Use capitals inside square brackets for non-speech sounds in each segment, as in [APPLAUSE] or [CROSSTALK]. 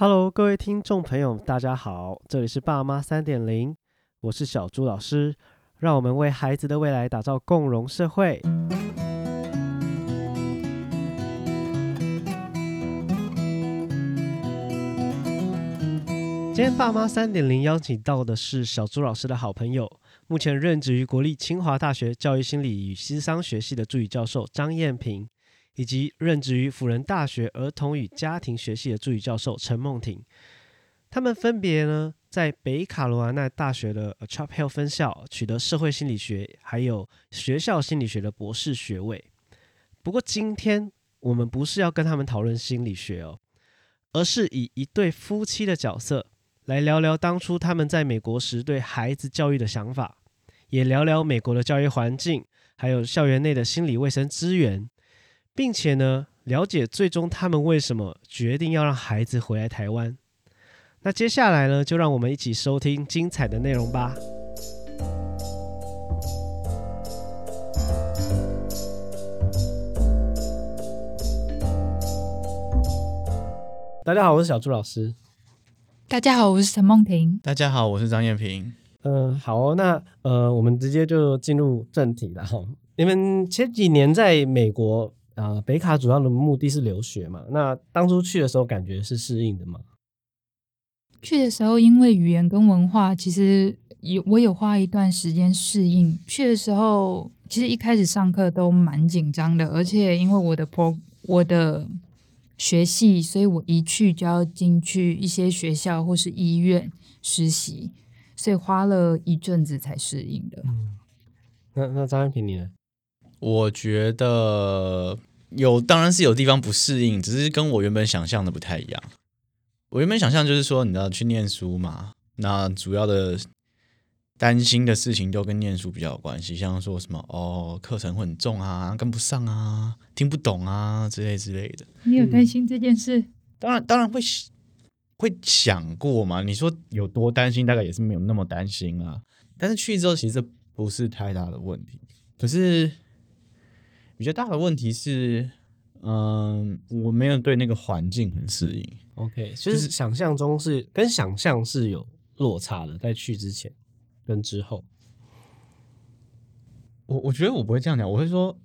Hello，各位听众朋友，大家好，这里是爸妈三点零，我是小朱老师，让我们为孩子的未来打造共融社会。今天爸妈三点零邀请到的是小朱老师的好朋友，目前任职于国立清华大学教育心理与西商学系的助理教授张燕平。以及任职于辅仁大学儿童与家庭学系的助理教授陈梦婷，他们分别呢在北卡罗来纳大学的 Chapel 分校取得社会心理学还有学校心理学的博士学位。不过今天我们不是要跟他们讨论心理学哦，而是以一对夫妻的角色来聊聊当初他们在美国时对孩子教育的想法，也聊聊美国的教育环境，还有校园内的心理卫生资源。并且呢，了解最终他们为什么决定要让孩子回来台湾。那接下来呢，就让我们一起收听精彩的内容吧。大家好，我是小朱老师。大家好，我是陈梦婷。大家好，我是张艳平。嗯，好，那呃，我们直接就进入正题了哈。你们前几年在美国？啊，北卡主要的目的是留学嘛？那当初去的时候感觉是适应的吗？去的时候，因为语言跟文化，其实有我有花一段时间适应。去的时候，其实一开始上课都蛮紧张的，而且因为我的 pro 我的学系，所以我一去就要进去一些学校或是医院实习，所以花了一阵子才适应的。嗯，那那张安平你呢？我觉得。有当然是有地方不适应，只是跟我原本想象的不太一样。我原本想象就是说，你知道去念书嘛，那主要的担心的事情都跟念书比较有关系，像说什么哦，课程会很重啊，跟不上啊，听不懂啊之类之类的。你有担心这件事？当然，当然会会想过嘛。你说有多担心，大概也是没有那么担心啊。但是去之后，其实不是太大的问题。可是。比较大的问题是，嗯，我没有对那个环境很适应。OK，就是想象中是跟想象是有落差的，在去之前跟之后。我我觉得我不会这样讲，我会说，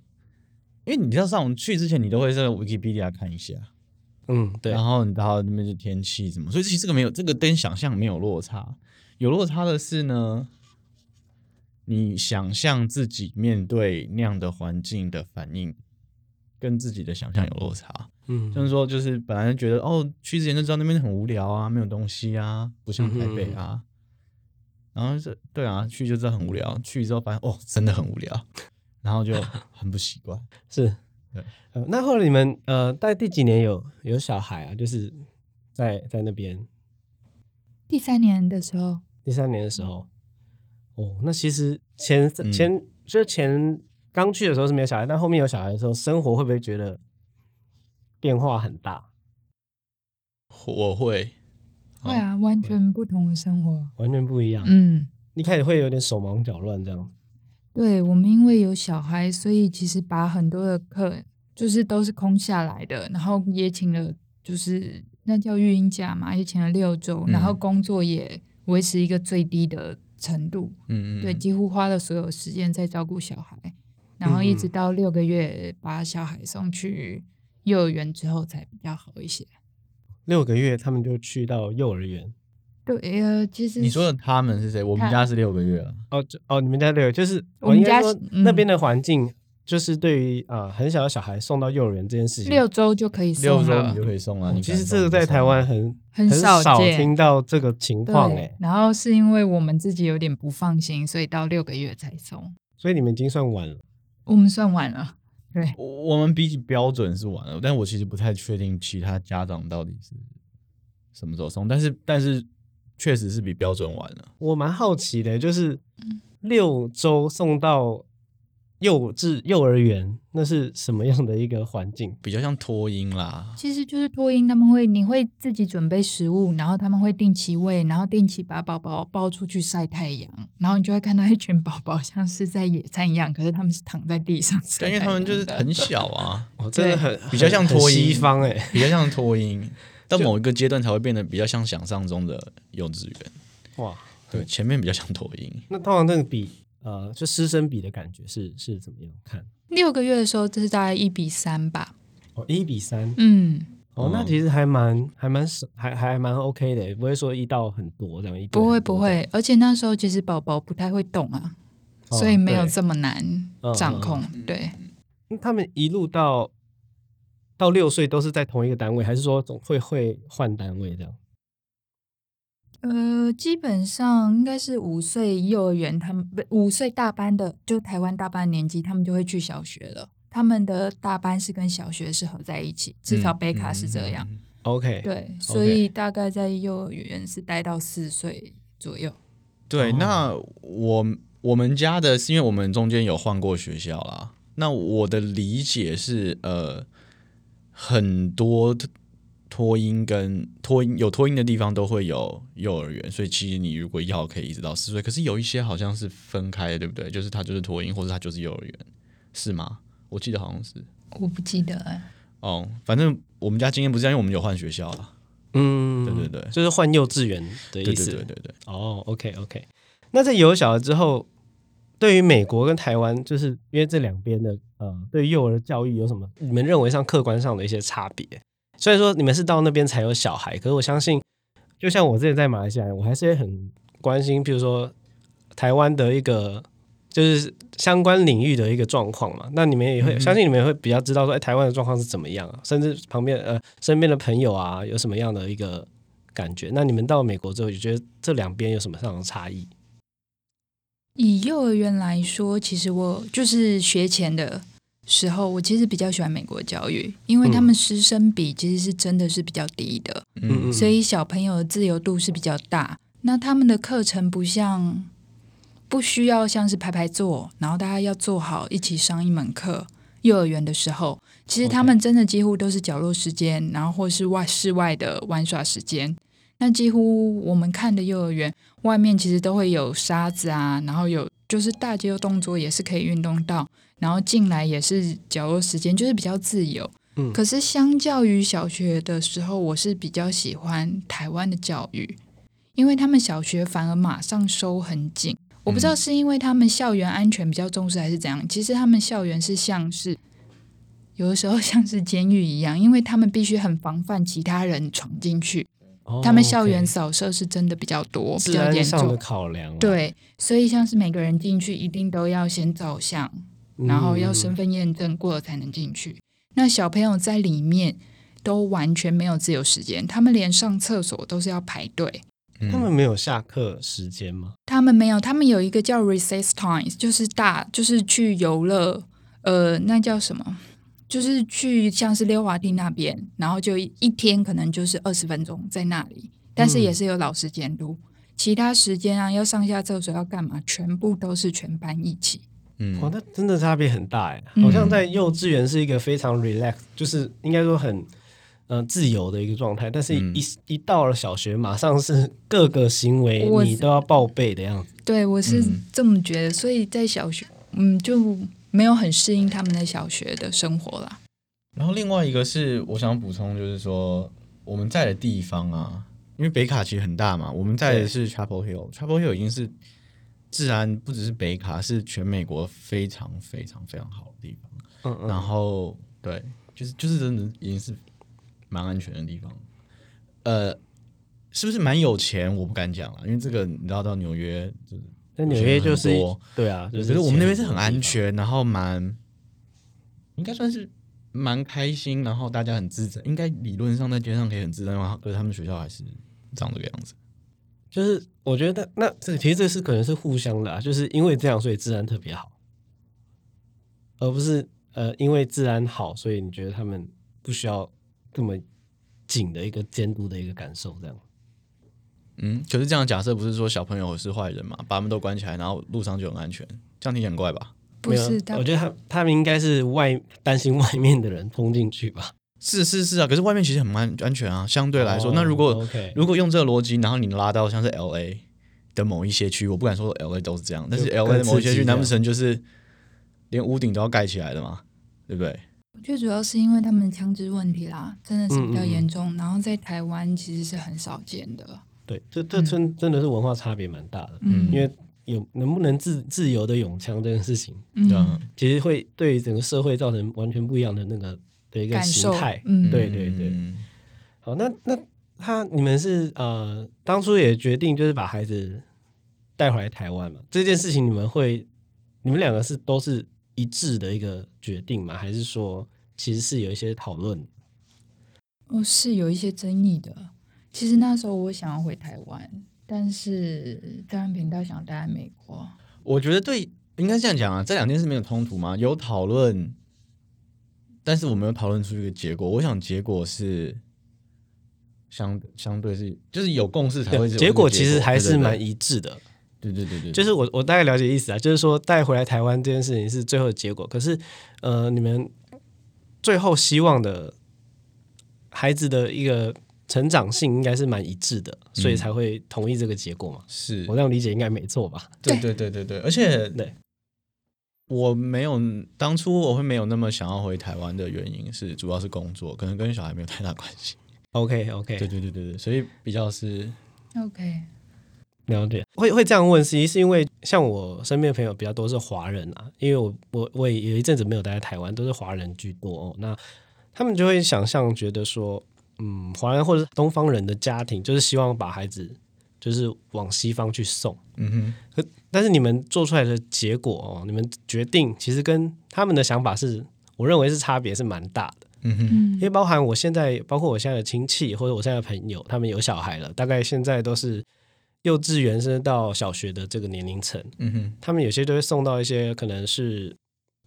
因为你知道上去之前，你都会在 Wikipedia 看一下，嗯，对，然后你到那边的天气怎么，所以其实这个没有，这个跟想象没有落差。有落差的是呢。你想象自己面对那样的环境的反应，跟自己的想象有落差。嗯，就是说，就是本来觉得哦，去之前就知道那边很无聊啊，没有东西啊，不像台北啊。然后是，对啊，去就知道很无聊。去之后发现哦，真的很无聊，然后就很不习惯。[LAUGHS] 是，对。那后来你们呃，在第几年有有小孩啊？就是在在那边第三年的时候，第三年的时候。哦，那其实前前就前刚去的时候是没有小孩，但后面有小孩的时候，生活会不会觉得变化很大？我会，会啊，完全不同的生活，完全不一样。嗯，一开始会有点手忙脚乱这样。对我们因为有小孩，所以其实把很多的课就是都是空下来的，然后也请了，就是那叫育婴假嘛，也请了六周，然后工作也维持一个最低的。程度，嗯嗯，对，几乎花了所有时间在照顾小孩，然后一直到六个月把小孩送去幼儿园之后才比较好一些。六个月他们就去到幼儿园？对，呃，其实你说的他们是谁？我们家是六个月了。哦，哦，你们家六，就是我们家那边的环境。就是对于啊很小的小孩送到幼儿园这件事情，六周就可以送六周你就可以送了。其实这个在台湾很很少听到这个情况哎。然后是因为我们自己有点不放心，所以到六个月才送。所以你们已经算晚了。我们算晚了，对。我们比起标准是晚了，但我其实不太确定其他家长到底是什么时候送，但是但是确实是比标准晚了。我蛮好奇的，就是六周送到。幼稚幼儿园那是什么样的一个环境？比较像托婴啦。其实就是托婴，他们会你会自己准备食物，然后他们会定期喂，然后定期把宝宝抱出去晒太阳，然后你就会看到一群宝宝像是在野餐一样，可是他们是躺在地上。[LAUGHS] 因为他们就是很小啊，[LAUGHS] 真的很比较像托婴西方哎，比较像托婴。[LAUGHS] 到某一个阶段才会变得比较像想象中的幼稚园。哇，对，前面比较像托婴。那通常那个比呃，就师生比的感觉是是怎么样看？六个月的时候，这是大概一比三吧。哦，一比三，嗯，哦，那其实还蛮还蛮少，还还蛮 OK 的，不会说一到很多这样一不会不会，而且那时候其实宝宝不太会动啊，哦所以没有这么难嗯掌控。对，那他们一路到到六岁都是在同一个单位，还是说总会会换单位这样？呃，基本上应该是五岁幼儿园，他们不五岁大班的，就台湾大班年纪，他们就会去小学了。他们的大班是跟小学是合在一起，至少贝卡是这样。嗯。嗯嗯 OK，，对，所以大概在幼儿园是待到四岁左右。对，哦那我我们家的是因为我们中间有换过学校啦。那我的理解是，呃，很多托婴跟托婴有托婴的地方都会有幼儿园，所以其实你如果要可以一直到四岁。可是有一些好像是分开的，对不对？就是他就是托婴，或者他就是幼儿园，是吗？我记得好像是。我不记得哎、哦，反正我们家今天不是这样，因为我们有换学校了。嗯，对对对就是换幼稚园的对意思。对对对对。哦，OK OK。那在有小了之后，对于美国跟台湾，就是因为这两边的呃，对于幼儿的教育有什么你们认为上客观上的一些差别？虽然说你们是到那边才有小孩，可是我相信，就像我之前在马来西亚，我还是会很关心，比如说台湾的一个就是相关领域的一个状况嘛。那你们也会、嗯相信你们也会比较知道说，哎，台湾的状况是怎么样啊？甚至旁边呃身边的朋友啊，有什么样的一个感觉？那你们到美国之后，就觉得这两边有什么样的差异？以幼儿园来说，其实我就是学前的时候，我其实比较喜欢美国教育，因为他们师生比其实是真的是比较低的，嗯嗯所以小朋友的自由度是比较大。那他们的课程不像不需要像是排排坐，然后大家要做好一起上一门课。幼儿园的时候，其实他们真的几乎都是角落时间，然后或是外室外的玩耍时间。那几乎我们看的幼儿园外面其实都会有沙子啊，然后有就是大肌肉动作也是可以运动到，然后进来也是角落时间，就是比较自由。嗯可是相较于小学的时候，我是比较喜欢台湾的教育，因为他们小学反而马上收很紧。我不知道是因为他们校园安全比较重视，还是怎样。其实他们校园是像是有的时候像是监狱一样，因为他们必须很防范其他人闯进去。哦他们校园扫射是真的比较多，比较严重的。考量啊，对，所以像是每个人进去一定都要先照相，嗯，然后要身份验证过了才能进去。那小朋友在里面都完全没有自由时间，他们连上厕所都是要排队。嗯他们没有下课时间吗？他们没有，他们有一个叫 recess times，就是大，就是去游乐，呃，那叫什么？就是去像是溜滑梯那边，然后就一一天可能就是二十分钟在那里，但是也是有老师监督。其他时间啊，要上下厕所要干嘛，全部都是全班一起。嗯哇，那真的差别很大哎，嗯好像在幼稚园是一个非常 relax，就是应该说很呃自由的一个状态，但是嗯一、一到了小学，马上是 [LAUGHS] 各个行为你都要报备的样子。对我是嗯这么觉得，所以在小学，嗯，就没有很适应他们的小学的生活啦。然后另外一个是我想补充，就是说我们在的地方啊，因为北卡其实很大嘛，我们在的是 Chapel Hill，Chapel Hill 已经是治安不只是北卡，是全美国非常非常非常好的地方。嗯嗯然嗯，后对，就是就是真的已经是蛮安全的地方。呃，是不是蛮有钱？我不敢讲了，因为这个你知道到纽约就是在纽约就是对啊，就可是是我们那边是很。安全，然后蛮应该算是蛮开心，然后大家很自在，应该理论上在街上可以很自在嘛？可是他们学校还是长这个样子。就是我觉得那这其实这是可能是互相的啊，[LAUGHS] 就是因为这样，所以治安特别好，而不是呃因为治安好，所以你觉得他们不需要这么紧的一个监督的一个感受，这样。嗯，可是这样假设不是说小朋友是坏人嘛，把他们都关起来，然后路上就很安全，这样听起来很怪吧？不是，他我觉得他他们应该是外担心外面的人冲进去吧。是是是啊，可是外面其实很安安全啊，相对来说。哦那如果如果用这个逻辑，然后你拉到像是 L A 的某一些区，我不敢说 L A 都是这样，但是 L A 的某一些区，难不成就是连屋顶都要盖起来的吗？对不对？我觉得主要是因为他们的枪支问题啦，真的是比较嗯嗯嗯严重。然后在台湾其实是很少见的。对，这这真真的是文化差别蛮大的，嗯因为有能不能自自由的拥枪这件事情，嗯其实会对整个社会造成完全不一样的那个的一个形态。嗯对对对嗯好，那那他你们是呃当初也决定就是把孩子带回来台湾嘛？这件事情你们会你们两个是都是一致的一个决定吗？还是说其实是有一些讨论？哦，是有一些争议的。其实那时候我想要回台湾，但是张安平倒想待在美国。我觉得对，应该这样讲啊，这两件事没有冲突吗？有讨论，但是我没有讨论出一个结果。我想结果是相相对是，就是有共识才会是有这个结果其实还是蛮一致的。对对对对，就是是我我大概了解意思啊，就是说带回来台湾这件事情是最后的结果，可是呃，你们最后希望的孩子的一个成长性应该是蛮一致的，所以才会同意这个结果嘛。是我这样理解应该没错吧？对对对对对，而且 [LAUGHS] 对我没有当初我会没有那么想要回台湾的原因是，主要是工作，可能跟小孩没有太大关系。OK OK，对对对对对，所以比较是 OK，了解。会会这样问，其实是因为像我身边的朋友比较多是华人啊，因为我我我也有一阵子没有待在台湾，都是华人居多哦。那他们就会想象觉得说，嗯，华人或者是东方人的家庭就是希望把孩子就是往西方去送。嗯哼，但是你们做出来的结果哦，你们决定其实跟他们的想法是，我认为是差别是蛮大的。嗯哼，嗯因为包含我现在，包括我现在的亲戚或者我现在的朋友，他们有小孩了，大概现在都是幼稚园甚至到小学的这个年龄层，嗯哼，他们有些都会送到一些可能是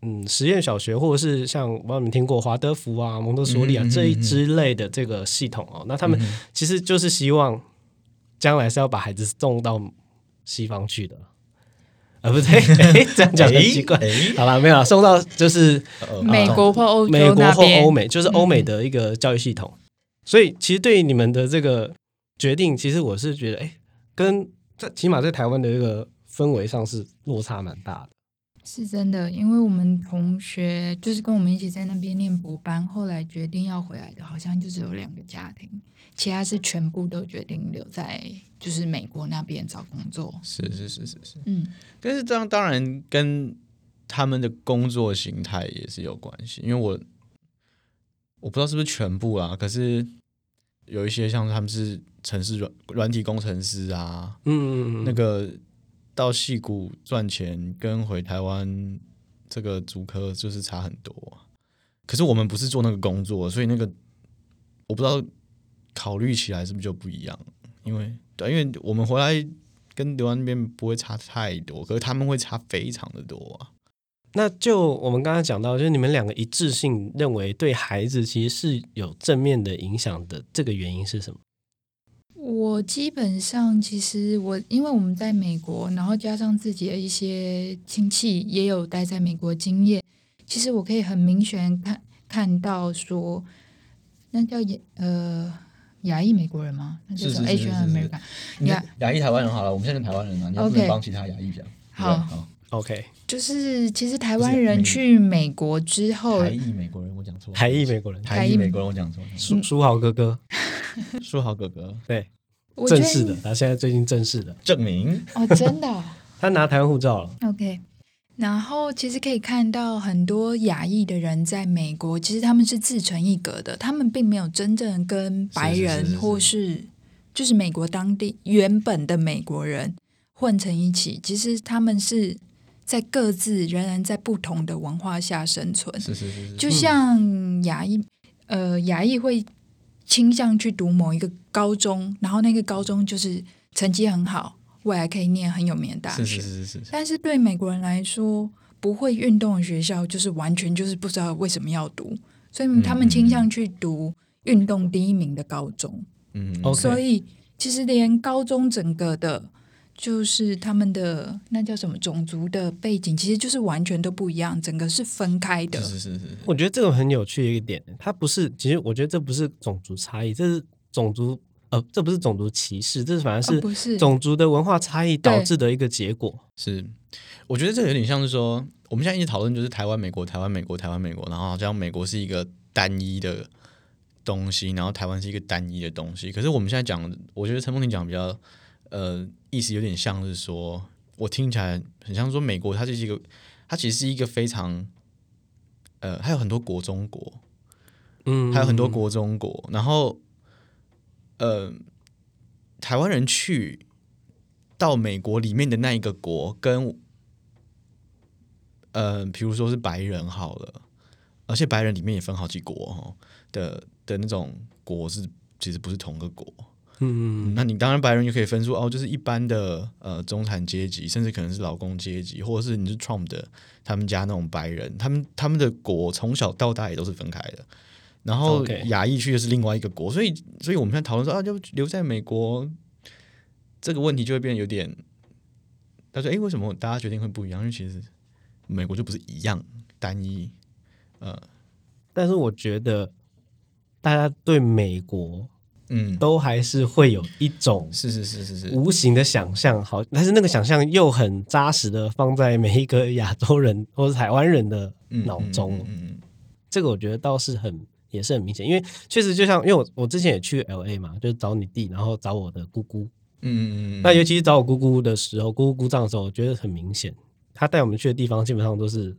嗯实验小学，或者是像我你们听过华德福啊、蒙特梭利啊嗯嗯嗯这一嗯之类的这个系统哦，那他们其实就是希望将来是要把孩子送到西方去的，啊不对，[LAUGHS] 诶这样讲很奇怪。哎好了，没有啦送到就是呃美国或欧洲美国或欧美，就是欧美嗯的一个教育系统。所以其实对于你们的这个决定，其实我是觉得，哎，跟在起码在台湾的一个氛围上是落差蛮大的。是真的，因为我们同学就是跟我们一起在那边念博班，后来决定要回来的，好像就只有两个家庭，其他是全部都决定留在就是美国那边找工作。是是是是是，嗯，但是这样当然跟他们的工作形态也是有关系，因为我我不知道是不是全部啊，可是有一些像他们是城市软软体工程师啊，嗯嗯嗯，那个到戏谷赚钱跟回台湾这个主科就是差很多、可是我们不是做那个工作，所以那个我不知道考虑起来是不是就不一样，因为对，因为我们回来跟留在那边不会差太多，可是他们会差非常的多啊。那就我们刚刚讲到，就是你们两个一致性认为对孩子其实是有正面的影响的，这个原因是什么？我基本上其实我因为我们在美国，然后加上自己的一些亲戚也有待在美国经验，其实我可以很明显看看到说，那叫亚呃亚裔美国人吗？那叫什么是 Asian American？亚亚裔台湾人好了，我们现在是台湾人啊，你要不能帮其他亚裔讲。好 OK，就是其实台湾人去美国之后，台裔美国人，我讲错台裔美国人，台裔美国人，我讲错。书书豪哥哥，[LAUGHS] 书豪哥哥。对，正式的，他现在最近正式的，证明，哦，真的哦、[LAUGHS] 他拿台湾护照了。OK，然后其实可以看到很多亚裔的人在美国，其实他们是自成一格的，他们并没有真正跟白人或是就是美国当地原本的美国人混成一起，其实他们是在各自仍然在不同的文化下生存，是是是是，就像亚裔，呃，牙医会倾向去读某一个高中，然后那个高中就是成绩很好，未来可以念很有名的大学。是是是是是，但是对美国人来说，不会运动的学校就是完全就是不知道为什么要读，所以他们倾向去读运动第一名的高中。嗯。所以其实连高中整个的，就是他们的那叫什么种族的背景，其实就是完全都不一样，整个是分开的。是是是我觉得这个很有趣的一个点，它不是，其实我觉得这不是种族差异，这是种族呃，这不是种族歧视，这是反而哦是不是种族的文化差异导致的一个结果。是，我觉得这有点像是说，我们现在一直讨论就是台湾、美国、台湾、美国、台湾、美国，然后好像美国是一个单一的东西，然后台湾是一个单一的东西。可是我们现在讲，我觉得陈梦婷讲比较呃意思有点像是说，我听起来很像说美国它就是一个，它其实是一个非常呃，还有很多国中国，嗯，还有很多国中国，然后呃，台湾人去到美国里面的那一个国，跟呃，比如说是白人好了，而且白人里面也分好几国哦的的那种国是其实不是同个国。嗯，嗯那你当然白人就可以分出哦，就是一般的呃中产阶级，甚至可能是劳工阶级，或者是你是 Trump 的他们家那种白人，他们他们的国从小到大也都是分开的。然后亚裔区又是另外一个国，所以所以我们现在讨论说啊，就留在美国这个问题就会变得有点，他说哎，诶为什么大家决定会不一样？因为其实美国就不是一样单一，呃但是我觉得大家对美国嗯，都还是会有一种是是是是是，无形的想象，好，但是那个想象又很扎实的放在每一个亚洲人或者台湾人的嗯脑中。嗯嗯这个我觉得倒是很也是很明显，因为确实就像因为我我之前也去 L A 嘛，就是找你弟，然后找我的姑姑。嗯嗯嗯，那尤其是找我姑姑的时候，姑姑姑丈的时候，我觉得很明显，他带我们去的地方基本上都是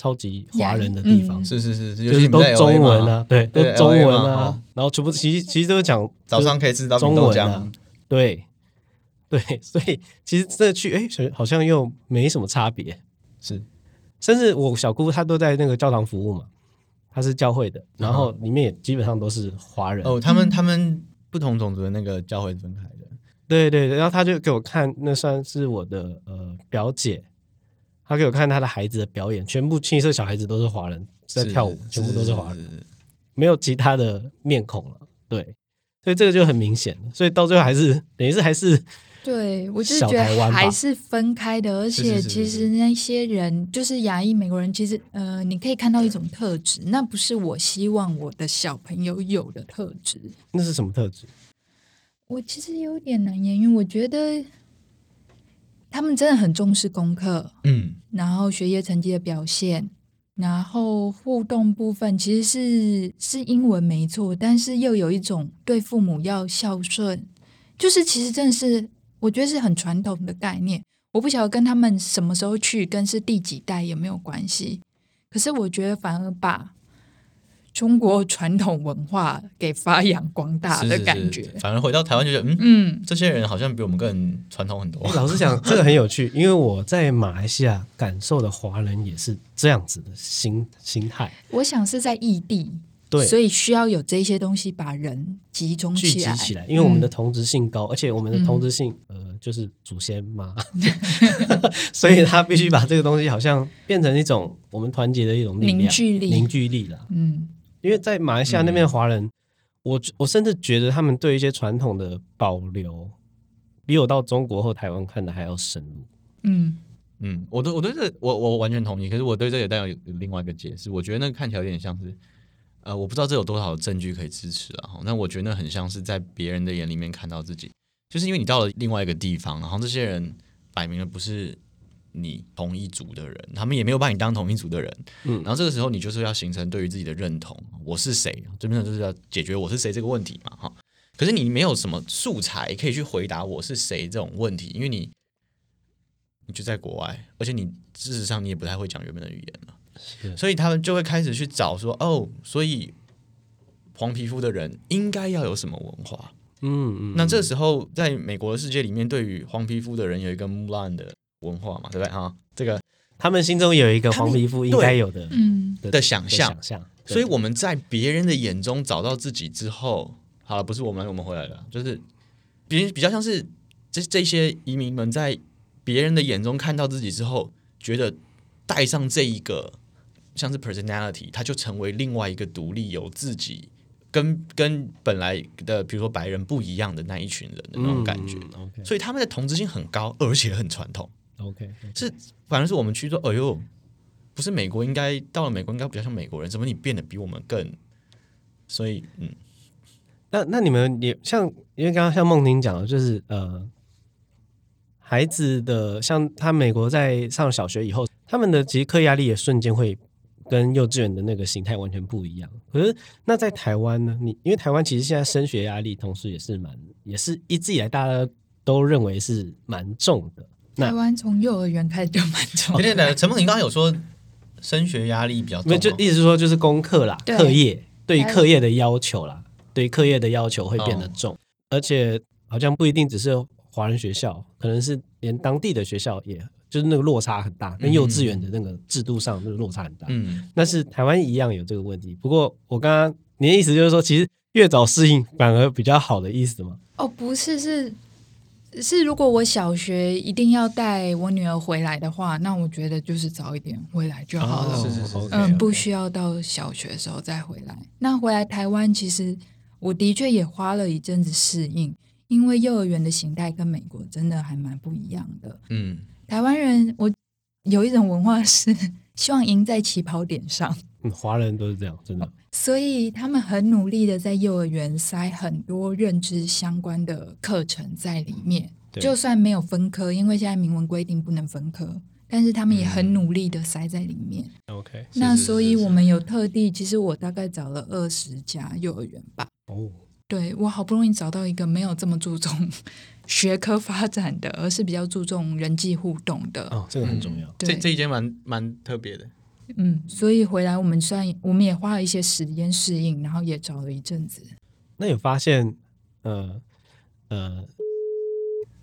超级华人的地方，嗯。是是是，就是都中文啊，对，都中文嘛啊。哦，然后全部其实其实都是讲早上可以吃到中饼豆浆。文啊，对对，[LAUGHS] 所以其实真的去，哎，好像又没什么差别。是。甚至我小姑她都在那个教堂服务嘛，她是教会的，然后里面也基本上都是华人。哦，他们他们不同种族的那个教会是分开的，对对对，然后她就给我看，那算是我的呃表姐，她给我看他的孩子的表演，全部清一色小孩子都是华人在跳舞，全部都是华人，没有其他的面孔了。对，所以这个就很明显了，所以到最后还是等于是还是对，我就是觉得还是分开的，而且其实那些人就是亚裔美国人，其实呃，你可以看到一种特质，那不是我希望我的小朋友有的特质。那是什么特质？我其实有点难言喻，因为我觉得他们真的很重视功课，嗯然后学业成绩的表现，然后互动部分其实是是英文没错，但是又有一种对父母要孝顺，就是其实真的是我觉得是很传统的概念。我不晓得跟他们什么时候去，跟是第几代有没有关系。可是我觉得反而把中国传统文化给发扬光大的是是是感觉。反而回到台湾就觉得，嗯，嗯，这些人好像比我们更传统很多。老实讲，[LAUGHS] 这个很有趣，因为我在马来西亚感受的华人也是这样子的心心态，我想是在异地，对，所以需要有这些东西把人集中聚起来。集起来，因为我们的嗯同质性高，而且我们的同质性、呃就是祖先嘛，[LAUGHS] 所以他必须把这个东西好像变成一种我们团结的一种力量凝聚力凝聚力啦。嗯因为在马来西亚那边的华人，我我甚至觉得他们对一些传统的保留，比我到中国或台湾看的还要深入。嗯。嗯，我都我对这我我完全同意，可是我对这也带有有另外一个解释，我觉得那个看起来有点像是，呃，我不知道这有多少证据可以支持啊，那我觉得那很像是在别人的眼里面看到自己，就是因为你到了另外一个地方，然后这些人摆明了不是你同一组的人，他们也没有把你当同一组的人，嗯。然后这个时候你就是要形成对于自己的认同，我是谁，这边就是要解决我是谁这个问题嘛，哈。可是你没有什么素材可以去回答我是谁这种问题，因为你你就在国外，而且你事实上你也不太会讲原本的语言了，所以他们就会开始去找说，哦，所以黄皮肤的人应该要有什么文化？嗯嗯，那这时候在美国的世界里面，对于黄皮肤的人有一个 Mulan 的文化嘛，对不对哈？这个他们心中有一个黄皮肤应该有的嗯的的想象想象，所以我们在别人的眼中找到自己之后，好了，不是我们，我们回来了，就是比比较像是这这些移民们在别人的眼中看到自己之后，觉得带上这一个像是 personality，他就成为另外一个独立有自己跟跟本来的比如说白人不一样的那一群人的那种感觉。所以他们的同质性很高，而且很传统。OK，是反而是我们去说，哎呦，不是美国应该到了美国应该比较像美国人，怎么你变得比我们更？所以，嗯，那那你们也像，因为刚刚像梦婷讲的，就是呃，孩子的像他美国在上小学以后，他们的其实课业压力也瞬间会跟幼稚园的那个形态完全不一样。可是那在台湾呢？你因为台湾其实现在升学压力，同时也是蛮，也是一直以来大家都认为是蛮重的。台湾从幼儿园开始就蛮重对对对，陈梦婷刚刚有说升学压力比较重，就意思是说就是功课啦，对课业对于课业的要求啦，对于课业的要求会变得重，而且好像不一定只是华人学校，可能是连当地的学校也。就是那个落差很大，跟幼稚园的那个制度上那个落差很大。嗯，那是台湾一样有这个问题。不过我刚刚你的意思就是说，其实越早适应反而比较好的意思吗？哦，不是，是是，如果我小学一定要带我女儿回来的话，那我觉得就是早一点回来就好了。是是是，嗯，不需要到小学的时候再回来。那回来台湾，其实我的确也花了一阵子适应，因为幼儿园的形态跟美国真的还蛮不一样的。嗯。台湾人，我有一种文化是 [LAUGHS] 希望赢在起跑点上。嗯，华人都是这样，真的。所以他们很努力的在幼儿园塞很多认知相关的课程在里面，就算没有分科，因为现在明文规定不能分科，但是他们也很努力的塞在里面。OK，那所以我们有特地，其实我大概找了二十家幼儿园吧。哦，对我好不容易找到一个没有这么注重。[LAUGHS] 学科发展的，而是比较注重人际互动的。哦，这个很重要。这这一间蛮蛮特别的。嗯，所以回来我们算，我们也花了一些时间适应，然后也找了一阵子。那有发现，呃呃，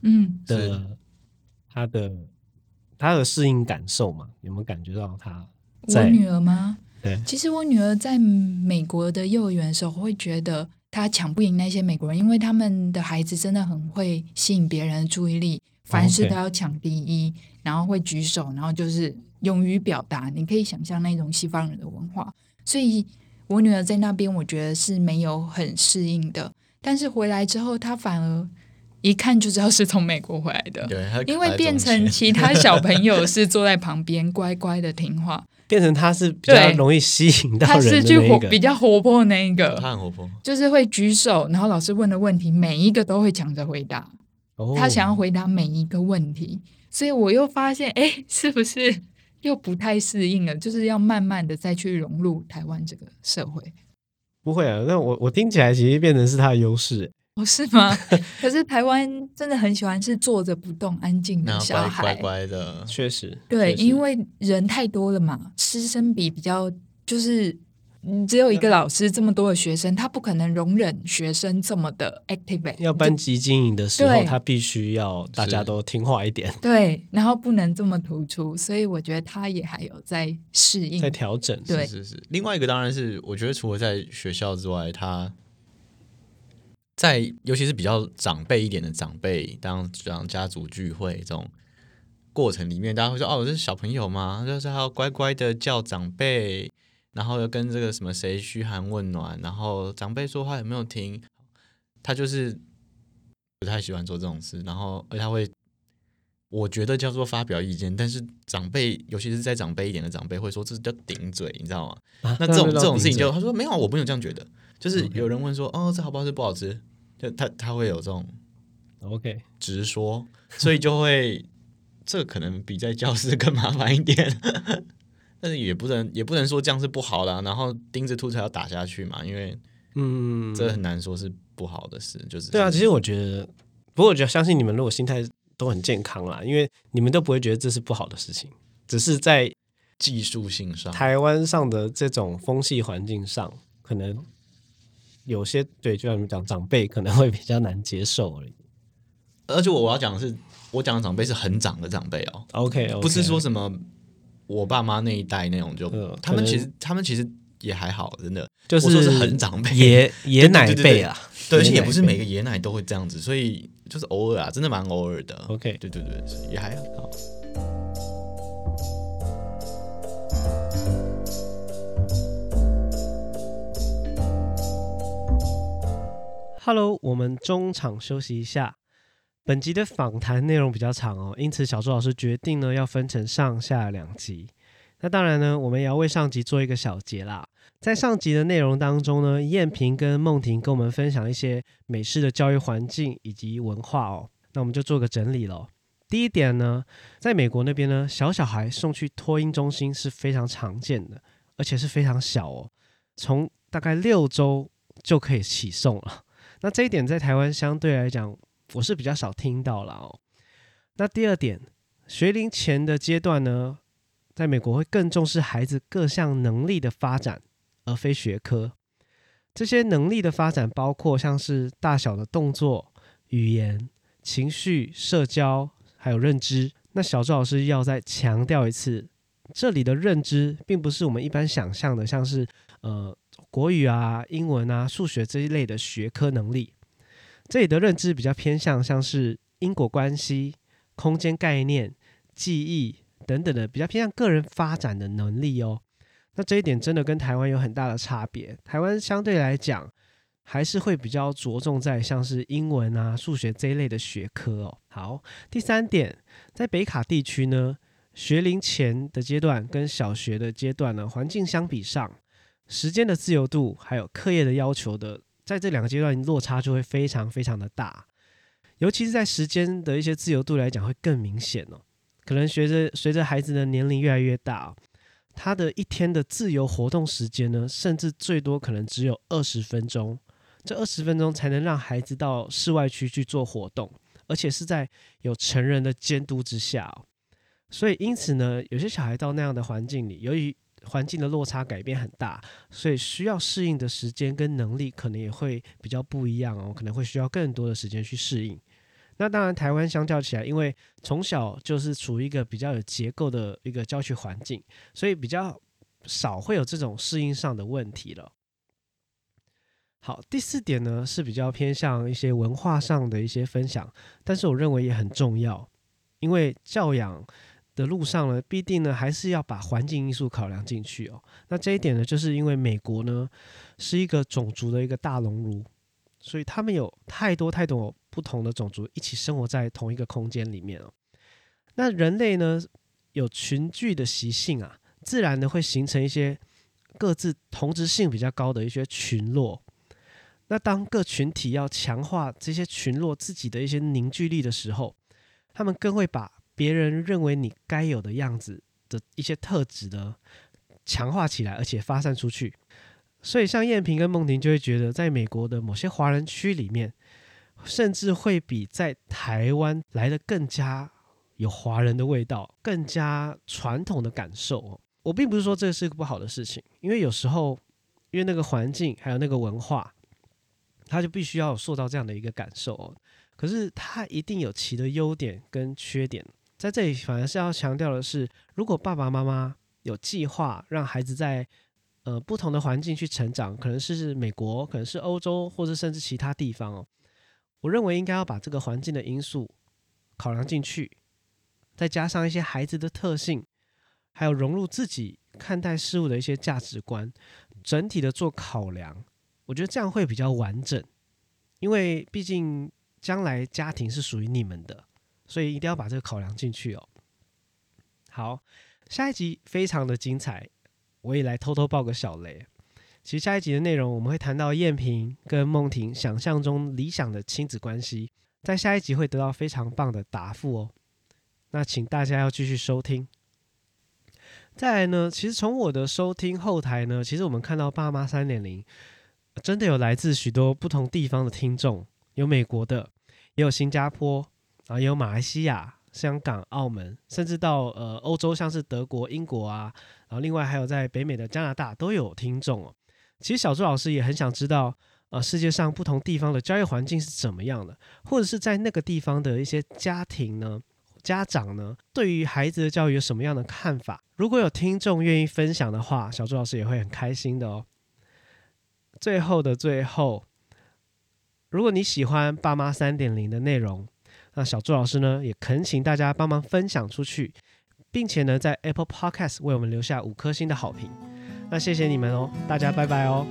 嗯，的他的他的适应感受嘛？有没有感觉到他？我女儿吗？对，其实我女儿在美国的幼儿园的时候，会觉得。她抢不赢那些美国人，因为他们的孩子真的很会吸引别人的注意力，凡事都要抢第一，然后会举手，然后就是勇于表达。你可以想象那种西方人的文化，所以我女儿在那边，我觉得是没有很适应的。但是回来之后，她反而一看就知道是从美国回来的，因为变成其他小朋友是坐在旁边乖乖的听话。变成他是比较容易吸引到人的那个，比较活泼那一个，他很活泼，就是会举手，然后老师问的问题，每一个都会抢着回答。他想要回答每一个问题，所以我又发现，哎，是不是又不太适应了？就是要慢慢的再去融入台湾这个社会。不会啊，那我我听起来其实变成是他的优势。哦，是吗？[LAUGHS] 可是台湾真的很喜欢是坐着不动、安静的小孩，乖乖的，确实。对，因为人太多了嘛，师生比比较，就是只有一个老师，这么多的学生，他不可能容忍学生这么的 active。要班级经营的时候，他必须要大家都听话一点。对，然后不能这么突出，所以我觉得他也还有在适应、在调整。对，是是。另外一个当然是，我觉得除了在学校之外，他。在尤其是比较长辈一点的长辈，当像家族聚会这种过程里面，大家会说：“哦，这是小朋友吗？就是要乖乖的叫长辈，然后又跟这个什么谁嘘寒问暖，然后长辈说话有没有听？”他就是不太喜欢做这种事，然后而他会，我觉得叫做发表意见，但是长辈，尤其是在长辈一点的长辈会说这是叫顶嘴，你知道吗？那这种这种事情就他说没有，我不用这样觉得。就是有人问说，哦，这好不好吃？不好吃？就他他会有这种，OK，直说，所以就会 [LAUGHS] 这可能比在教室更麻烦一点。但是也不能也不能说这样是不好的，然后盯着兔子要打下去嘛，因为嗯，这很难说是不好的事。就是对啊，其实我觉得，不过我觉得相信你们如果心态都很健康啦，因为你们都不会觉得这是不好的事情，只是在技术性上，台湾上的这种风气环境上可能。有些对，就像你们讲，长辈可能会比较难接受而已。而且我我要讲的是，我讲的长辈是很长的长辈哦。OK，不是说什么我爸妈那一代那种，就他们其实他们其实也还好，真的。就是说是很长辈，爷爷奶辈啊。对，而且也不是每个爷奶都会这样子，所以就是偶尔啊，真的蛮偶尔的。OK，对对对，也还好。Hello，我们中场休息一下。本集的访谈内容比较长哦，因此小朱老师决定呢要分成上下两集。那当然呢，我们也要为上集做一个小结啦。在上集的内容当中呢，燕平跟梦婷跟我们分享一些美式的教育环境以及文化哦。那我们就做个整理喽。第一点呢，在美国那边呢，小小孩送去托婴中心是非常常见的，而且是非常小哦，从大概六周就可以起送了。那这一点在台湾相对来讲，我是比较少听到了哦。那第二点，学龄前的阶段呢，在美国会更重视孩子各项能力的发展，而非学科。这些能力的发展包括像是大小的动作、语言、情绪、社交，还有认知。那小周老师要再强调一次，这里的认知并不是我们一般想象的，像是呃国语啊、英文啊、数学这一类的学科能力。这里的认知比较偏向像是因果关系、空间概念、记忆等等的，比较偏向个人发展的能力哦。那这一点真的跟台湾有很大的差别。台湾相对来讲，还是会比较着重在像是英文啊、数学这一类的学科哦。好，第三点，在北卡地区呢，学龄前的阶段跟小学的阶段呢，环境相比上，时间的自由度还有课业的要求的，在这两个阶段落差就会非常非常的大。尤其是在时间的一些自由度来讲，会更明显哦。可能随着随着孩子的年龄越来越大。他的一天的自由活动时间呢，甚至最多可能只有二十分钟。这二十分钟才能让孩子到室外区去做活动，而且是在有成人的监督之下。所以，因此呢，有些小孩到那样的环境里，由于环境的落差改变很大，所以需要适应的时间跟能力可能也会比较不一样哦，可能会需要更多的时间去适应。那当然，台湾相较起来，因为从小就是处于一个比较有结构的一个教学环境，所以比较少会有这种适应上的问题了。好，第四点呢是比较偏向一些文化上的一些分享，但是我认为也很重要，因为教养的路上呢，必定呢还是要把环境因素考量进去哦。那这一点呢，就是因为美国呢是一个种族的一个大熔炉，所以他们有太多太多。不同的种族一起生活在同一个空间里面哦，那人类呢有群聚的习性啊，自然的会形成一些各自同质性比较高的一些群落。那当各群体要强化这些群落自己的一些凝聚力的时候，他们更会把别人认为你该有的样子的一些特质呢强化起来，而且发散出去。所以像燕平跟梦婷就会觉得，在美国的某些华人区里面。甚至会比在台湾来的更加有华人的味道，更加传统的感受。我并不是说这是个不好的事情，因为有时候，因为那个环境还有那个文化，他就必须要有塑造这样的一个感受。可是他一定有其的优点跟缺点，在这里反而是要强调的是，如果爸爸妈妈有计划让孩子在呃不同的环境去成长，可能是美国，可能是欧洲，或者甚至其他地方哦。我认为应该要把这个环境的因素考量进去，再加上一些孩子的特性，还有融入自己看待事物的一些价值观，整体的做考量，我觉得这样会比较完整。因为毕竟将来家庭是属于你们的，所以一定要把这个考量进去哦。好，下一集非常的精彩，我也来偷偷爆个小雷。其实下一集的内容，我们会谈到燕平跟梦婷想象中理想的亲子关系，在下一集会得到非常棒的答复哦。那请大家要继续收听。再来呢，其实从我的收听后台呢，其实我们看到爸妈三点零真的有来自许多不同地方的听众，有美国的，也有新加坡，然后也有马来西亚、香港、澳门，甚至到呃欧洲，像是德国、英国啊，然后另外还有在北美的加拿大都有听众哦。其实小朱老师也很想知道，呃，世界上不同地方的教育环境是怎么样的，或者是在那个地方的一些家庭呢、家长呢，对于孩子的教育有什么样的看法？如果有听众愿意分享的话，小朱老师也会很开心的哦。最后的最后，如果你喜欢爸妈三点零的内容，那小朱老师呢也恳请大家帮忙分享出去，并且呢在 Apple Podcast 为我们留下五颗星的好评。那谢谢你们哦，大家拜拜哦。